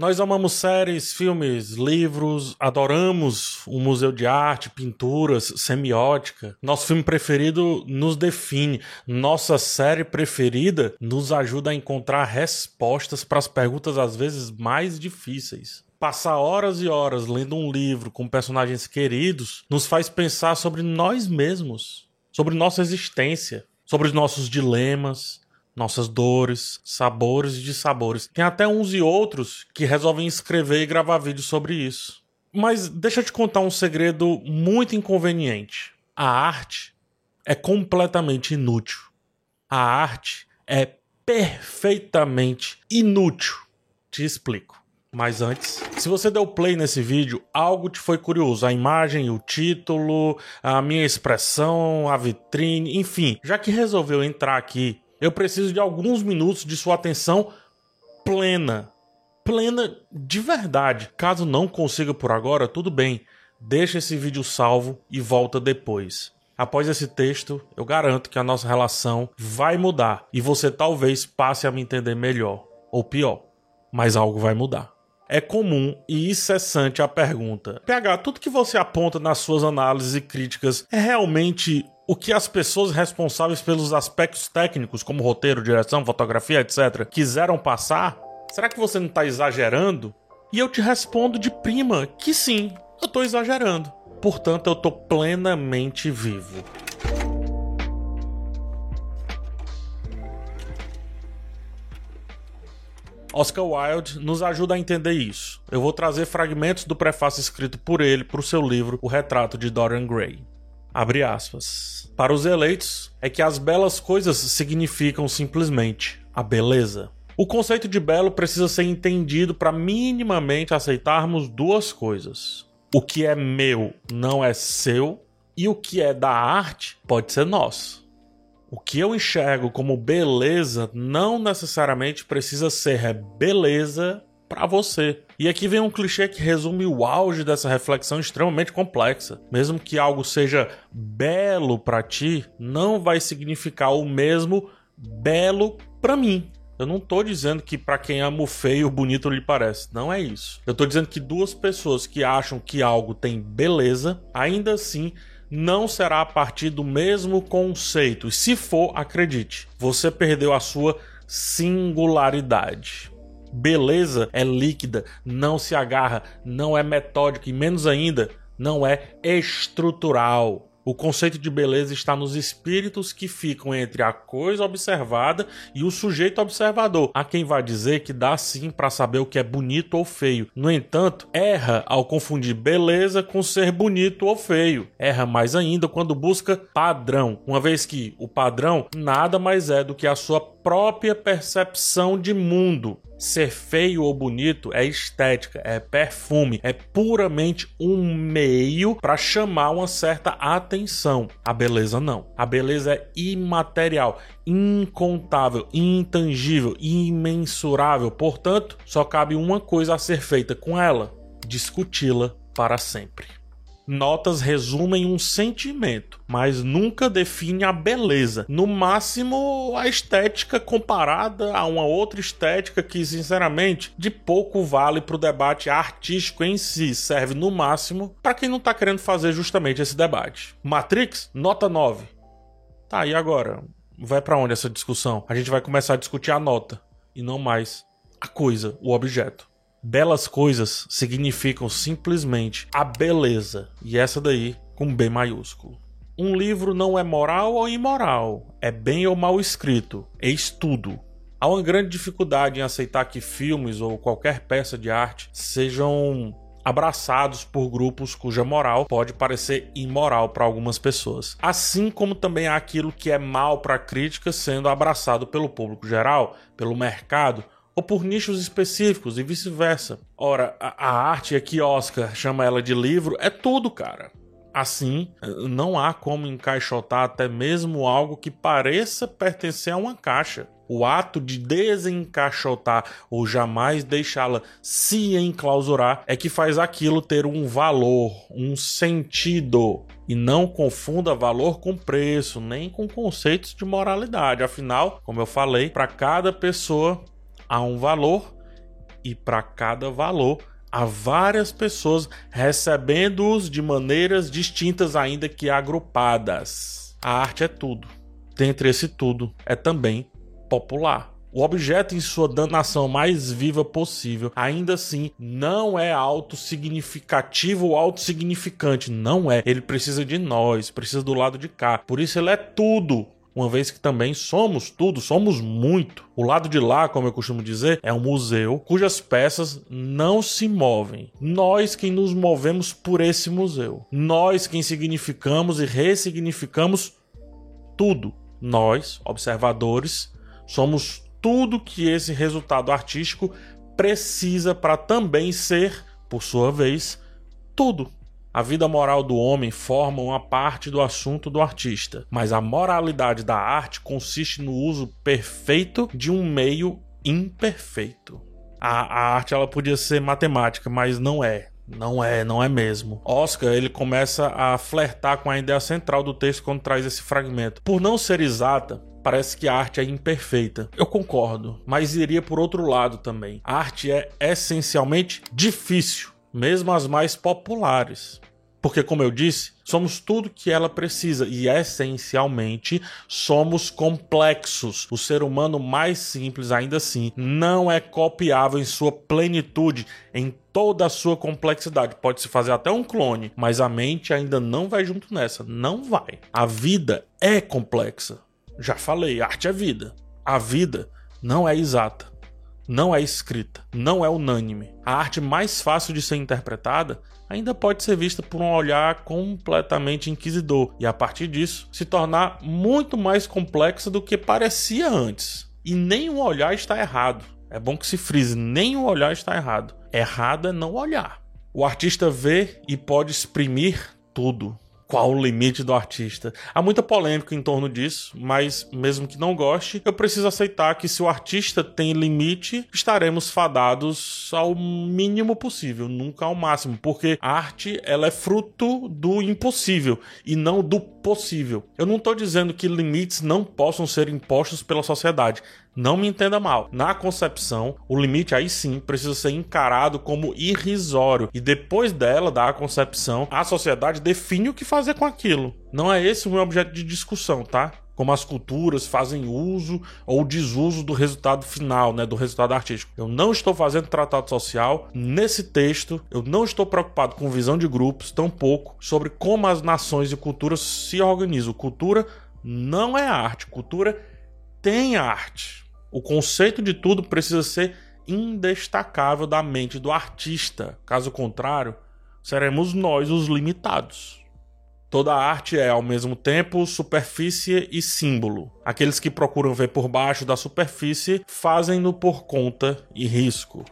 Nós amamos séries, filmes, livros, adoramos o museu de arte, pinturas, semiótica. Nosso filme preferido nos define. Nossa série preferida nos ajuda a encontrar respostas para as perguntas às vezes mais difíceis. Passar horas e horas lendo um livro com personagens queridos nos faz pensar sobre nós mesmos, sobre nossa existência, sobre os nossos dilemas, nossas dores, sabores e dissabores. Tem até uns e outros que resolvem escrever e gravar vídeos sobre isso. Mas deixa eu te contar um segredo muito inconveniente. A arte é completamente inútil. A arte é perfeitamente inútil. Te explico. Mas antes, se você deu play nesse vídeo, algo te foi curioso. A imagem, o título, a minha expressão, a vitrine, enfim. Já que resolveu entrar aqui eu preciso de alguns minutos de sua atenção plena. Plena de verdade. Caso não consiga por agora, tudo bem. Deixa esse vídeo salvo e volta depois. Após esse texto, eu garanto que a nossa relação vai mudar e você talvez passe a me entender melhor ou pior, mas algo vai mudar. É comum e incessante a pergunta: PH, tudo que você aponta nas suas análises e críticas é realmente o que as pessoas responsáveis pelos aspectos técnicos, como roteiro, direção, fotografia, etc., quiseram passar? Será que você não está exagerando? E eu te respondo de prima que sim, eu estou exagerando. Portanto, eu estou plenamente vivo. Oscar Wilde nos ajuda a entender isso. Eu vou trazer fragmentos do prefácio escrito por ele para o seu livro O Retrato de Dorian Gray. Abre aspas. Para os eleitos, é que as belas coisas significam simplesmente a beleza. O conceito de belo precisa ser entendido para minimamente aceitarmos duas coisas. O que é meu não é seu, e o que é da arte pode ser nosso. O que eu enxergo como beleza não necessariamente precisa ser beleza para você. E aqui vem um clichê que resume o auge dessa reflexão extremamente complexa. Mesmo que algo seja belo para ti, não vai significar o mesmo belo para mim. Eu não tô dizendo que para quem ama o feio, o bonito lhe parece. Não é isso. Eu tô dizendo que duas pessoas que acham que algo tem beleza, ainda assim não será a partir do mesmo conceito. E se for, acredite, você perdeu a sua singularidade. Beleza é líquida, não se agarra, não é metódica e menos ainda, não é estrutural. O conceito de beleza está nos espíritos que ficam entre a coisa observada e o sujeito observador. Há quem vai dizer que dá sim para saber o que é bonito ou feio. No entanto, erra ao confundir beleza com ser bonito ou feio. Erra mais ainda quando busca padrão, uma vez que o padrão nada mais é do que a sua própria percepção de mundo. Ser feio ou bonito é estética, é perfume, é puramente um meio para chamar uma certa atenção. A beleza não. A beleza é imaterial, incontável, intangível, imensurável. Portanto, só cabe uma coisa a ser feita com ela: discuti-la para sempre. Notas resumem um sentimento, mas nunca define a beleza. No máximo, a estética comparada a uma outra estética que, sinceramente, de pouco vale para o debate artístico em si. Serve no máximo para quem não está querendo fazer justamente esse debate. Matrix, nota 9. Tá, e agora? Vai para onde essa discussão? A gente vai começar a discutir a nota e não mais a coisa, o objeto. Belas coisas significam simplesmente a beleza, e essa daí com B maiúsculo. Um livro não é moral ou imoral, é bem ou mal escrito, é estudo. Há uma grande dificuldade em aceitar que filmes ou qualquer peça de arte sejam abraçados por grupos cuja moral pode parecer imoral para algumas pessoas. Assim como também há aquilo que é mal para a crítica sendo abraçado pelo público geral, pelo mercado ou por nichos específicos e vice-versa. Ora, a, a arte aqui Oscar chama ela de livro, é tudo, cara. Assim, não há como encaixotar até mesmo algo que pareça pertencer a uma caixa. O ato de desencaixotar ou jamais deixá-la se enclausurar é que faz aquilo ter um valor, um sentido. E não confunda valor com preço, nem com conceitos de moralidade. Afinal, como eu falei, para cada pessoa há um valor e para cada valor há várias pessoas recebendo-os de maneiras distintas, ainda que agrupadas. A arte é tudo. Dentre esse tudo, é também popular. O objeto, em sua danação mais viva possível, ainda assim não é autossignificativo ou autossignificante. Não é. Ele precisa de nós, precisa do lado de cá. Por isso ele é tudo uma vez que também somos tudo, somos muito. O lado de lá, como eu costumo dizer, é um museu cujas peças não se movem. Nós quem nos movemos por esse museu. Nós quem significamos e ressignificamos tudo. Nós, observadores, somos tudo que esse resultado artístico precisa para também ser, por sua vez, tudo. A vida moral do homem forma uma parte do assunto do artista, mas a moralidade da arte consiste no uso perfeito de um meio imperfeito. A, a arte ela podia ser matemática, mas não é. Não é, não é mesmo. Oscar, ele começa a flertar com a ideia central do texto quando traz esse fragmento. Por não ser exata, parece que a arte é imperfeita. Eu concordo, mas iria por outro lado também. A arte é essencialmente difícil mesmo as mais populares. Porque, como eu disse, somos tudo que ela precisa e, essencialmente, somos complexos. O ser humano mais simples, ainda assim, não é copiável em sua plenitude, em toda a sua complexidade. Pode-se fazer até um clone, mas a mente ainda não vai junto nessa. Não vai. A vida é complexa. Já falei, arte é vida. A vida não é exata não é escrita, não é unânime. A arte mais fácil de ser interpretada ainda pode ser vista por um olhar completamente inquisidor e, a partir disso, se tornar muito mais complexa do que parecia antes. E nenhum olhar está errado. É bom que se frise: nenhum olhar está errado. Errado é não olhar. O artista vê e pode exprimir tudo qual o limite do artista. Há muita polêmica em torno disso, mas mesmo que não goste, eu preciso aceitar que se o artista tem limite, estaremos fadados ao mínimo possível, nunca ao máximo, porque a arte ela é fruto do impossível e não do possível. Eu não estou dizendo que limites não possam ser impostos pela sociedade. Não me entenda mal. Na concepção, o limite aí sim precisa ser encarado como irrisório. E depois dela, da concepção, a sociedade define o que fazer com aquilo. Não é esse o meu objeto de discussão, tá? Como as culturas fazem uso ou desuso do resultado final, né, do resultado artístico. Eu não estou fazendo tratado social nesse texto, eu não estou preocupado com visão de grupos, tampouco sobre como as nações e culturas se organizam. Cultura não é arte, cultura tem arte. O conceito de tudo precisa ser indestacável da mente do artista. Caso contrário, seremos nós os limitados. Toda arte é, ao mesmo tempo, superfície e símbolo. Aqueles que procuram ver por baixo da superfície fazem-no por conta e risco.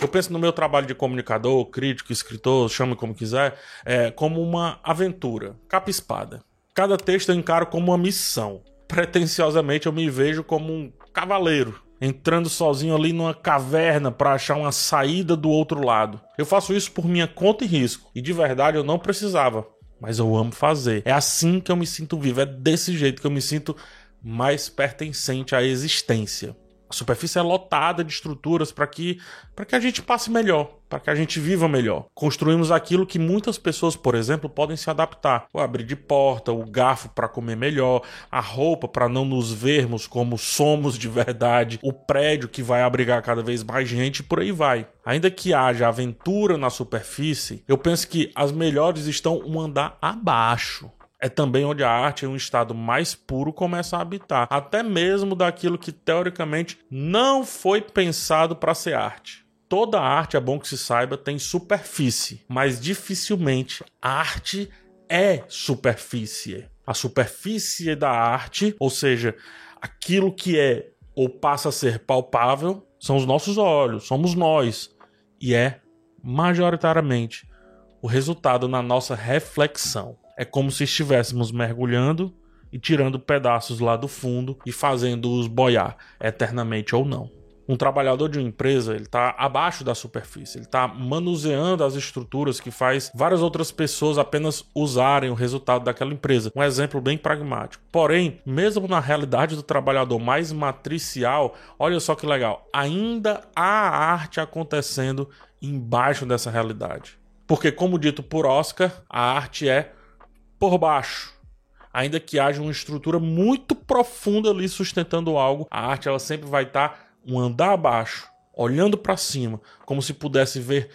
Eu penso no meu trabalho de comunicador, crítico, escritor, chame como quiser, é, como uma aventura, capa-espada. Cada texto eu encaro como uma missão pretensiosamente eu me vejo como um cavaleiro entrando sozinho ali numa caverna para achar uma saída do outro lado. Eu faço isso por minha conta e risco, e de verdade eu não precisava, mas eu amo fazer. É assim que eu me sinto vivo, é desse jeito que eu me sinto mais pertencente à existência. A superfície é lotada de estruturas para que, que a gente passe melhor, para que a gente viva melhor. Construímos aquilo que muitas pessoas, por exemplo, podem se adaptar. O abrir de porta, o garfo para comer melhor, a roupa para não nos vermos como somos de verdade, o prédio que vai abrigar cada vez mais gente e por aí vai. Ainda que haja aventura na superfície, eu penso que as melhores estão um andar abaixo é também onde a arte, em um estado mais puro, começa a habitar, até mesmo daquilo que teoricamente não foi pensado para ser arte. Toda arte, é bom que se saiba, tem superfície, mas dificilmente a arte é superfície. A superfície da arte, ou seja, aquilo que é ou passa a ser palpável, são os nossos olhos, somos nós, e é majoritariamente o resultado na nossa reflexão. É como se estivéssemos mergulhando e tirando pedaços lá do fundo e fazendo-os boiar, eternamente ou não. Um trabalhador de uma empresa, ele está abaixo da superfície, ele está manuseando as estruturas que faz várias outras pessoas apenas usarem o resultado daquela empresa. Um exemplo bem pragmático. Porém, mesmo na realidade do trabalhador mais matricial, olha só que legal, ainda há arte acontecendo embaixo dessa realidade. Porque, como dito por Oscar, a arte é por baixo ainda que haja uma estrutura muito profunda ali sustentando algo, a arte ela sempre vai estar tá um andar abaixo, olhando para cima, como se pudesse ver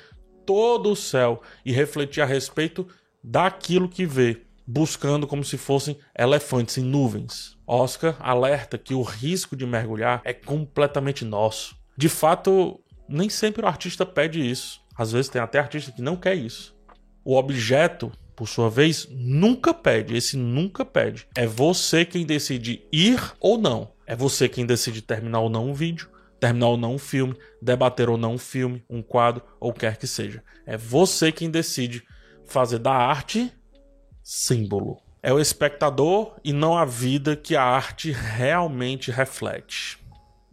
todo o céu e refletir a respeito daquilo que vê, buscando como se fossem elefantes em nuvens. Oscar alerta que o risco de mergulhar é completamente nosso. De fato, nem sempre o artista pede isso. Às vezes tem até artista que não quer isso. O objeto, por sua vez, nunca pede. Esse nunca pede. É você quem decide ir ou não. É você quem decide terminar ou não um vídeo terminar ou não um filme, debater ou não um filme, um quadro ou quer que seja. É você quem decide fazer da arte símbolo. É o espectador e não a vida que a arte realmente reflete.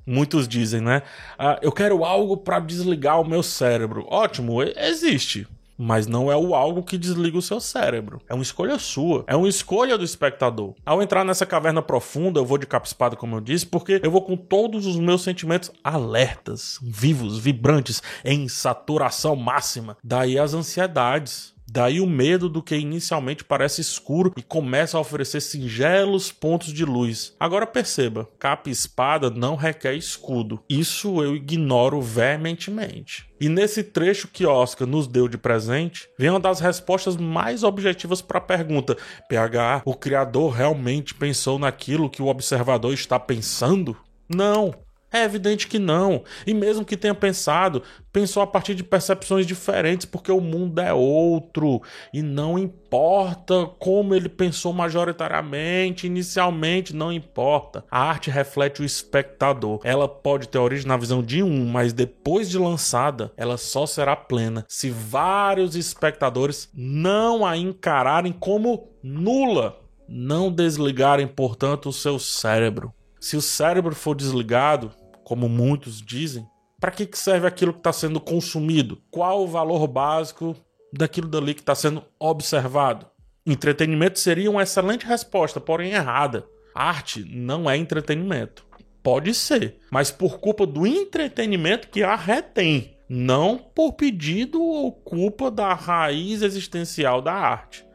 Muitos dizem, né? Ah, eu quero algo para desligar o meu cérebro. Ótimo, existe mas não é o algo que desliga o seu cérebro. É uma escolha sua, é uma escolha do espectador. Ao entrar nessa caverna profunda, eu vou de capa espada, como eu disse, porque eu vou com todos os meus sentimentos alertas, vivos, vibrantes, em saturação máxima. Daí as ansiedades, Daí o medo do que inicialmente parece escuro e começa a oferecer singelos pontos de luz. Agora perceba, capa e espada não requer escudo. Isso eu ignoro veementemente. E nesse trecho que Oscar nos deu de presente, vem uma das respostas mais objetivas para a pergunta: PH, o criador realmente pensou naquilo que o observador está pensando? Não. É evidente que não. E mesmo que tenha pensado, pensou a partir de percepções diferentes, porque o mundo é outro. E não importa como ele pensou majoritariamente, inicialmente, não importa. A arte reflete o espectador. Ela pode ter origem na visão de um, mas depois de lançada, ela só será plena se vários espectadores não a encararem como nula. Não desligarem, portanto, o seu cérebro. Se o cérebro for desligado, como muitos dizem, para que serve aquilo que está sendo consumido? Qual o valor básico daquilo dali que está sendo observado? Entretenimento seria uma excelente resposta, porém errada. Arte não é entretenimento. Pode ser, mas por culpa do entretenimento que a retém, não por pedido ou culpa da raiz existencial da arte.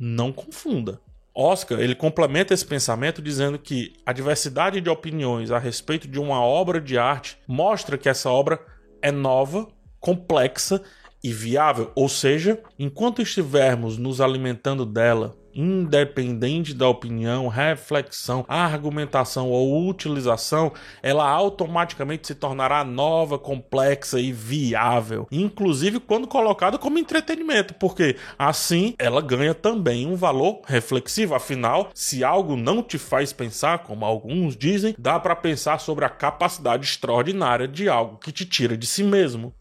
Não confunda. Oscar ele complementa esse pensamento dizendo que a diversidade de opiniões a respeito de uma obra de arte mostra que essa obra é nova, complexa e viável, ou seja, enquanto estivermos nos alimentando dela independente da opinião, reflexão, argumentação ou utilização, ela automaticamente se tornará nova, complexa e viável, inclusive quando colocada como entretenimento, porque assim ela ganha também um valor reflexivo. Afinal, se algo não te faz pensar, como alguns dizem, dá para pensar sobre a capacidade extraordinária de algo que te tira de si mesmo.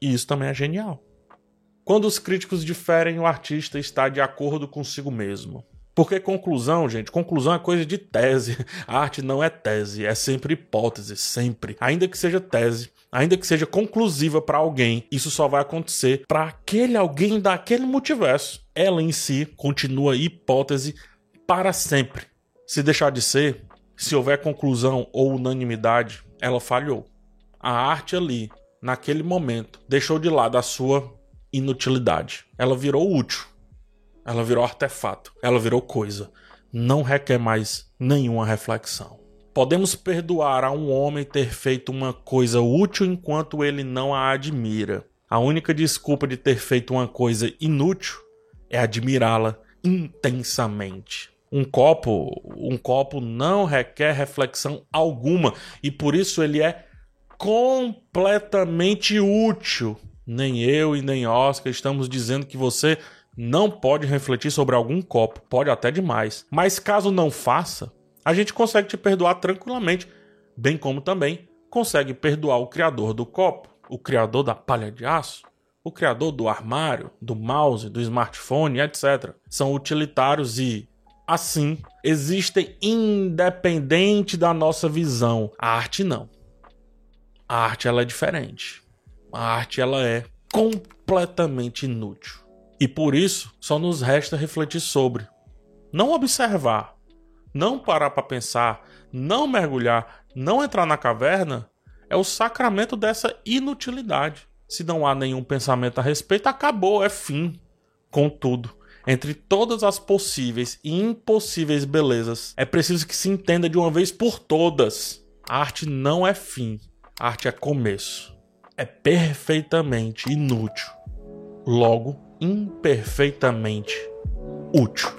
E isso também é genial. Quando os críticos diferem, o artista está de acordo consigo mesmo. Porque conclusão, gente, conclusão é coisa de tese. A arte não é tese, é sempre hipótese, sempre. Ainda que seja tese, ainda que seja conclusiva para alguém, isso só vai acontecer para aquele alguém daquele multiverso. Ela em si continua hipótese para sempre. Se deixar de ser, se houver conclusão ou unanimidade, ela falhou. A arte ali, naquele momento, deixou de lado a sua inutilidade. Ela virou útil. Ela virou artefato. Ela virou coisa. Não requer mais nenhuma reflexão. Podemos perdoar a um homem ter feito uma coisa útil enquanto ele não a admira. A única desculpa de ter feito uma coisa inútil é admirá-la intensamente. Um copo, um copo não requer reflexão alguma e por isso ele é completamente útil nem eu e nem Oscar estamos dizendo que você não pode refletir sobre algum copo, pode até demais. Mas caso não faça, a gente consegue te perdoar tranquilamente, bem como também consegue perdoar o criador do copo, o criador da palha de aço, o criador do armário, do mouse, do smartphone, etc. São utilitários e assim existem independente da nossa visão. A arte não. A arte ela é diferente. A arte ela é completamente inútil. E por isso só nos resta refletir sobre, não observar, não parar para pensar, não mergulhar, não entrar na caverna, é o sacramento dessa inutilidade. Se não há nenhum pensamento a respeito, acabou, é fim. Contudo, entre todas as possíveis e impossíveis belezas, é preciso que se entenda de uma vez por todas: a arte não é fim, a arte é começo. É perfeitamente inútil, logo imperfeitamente útil.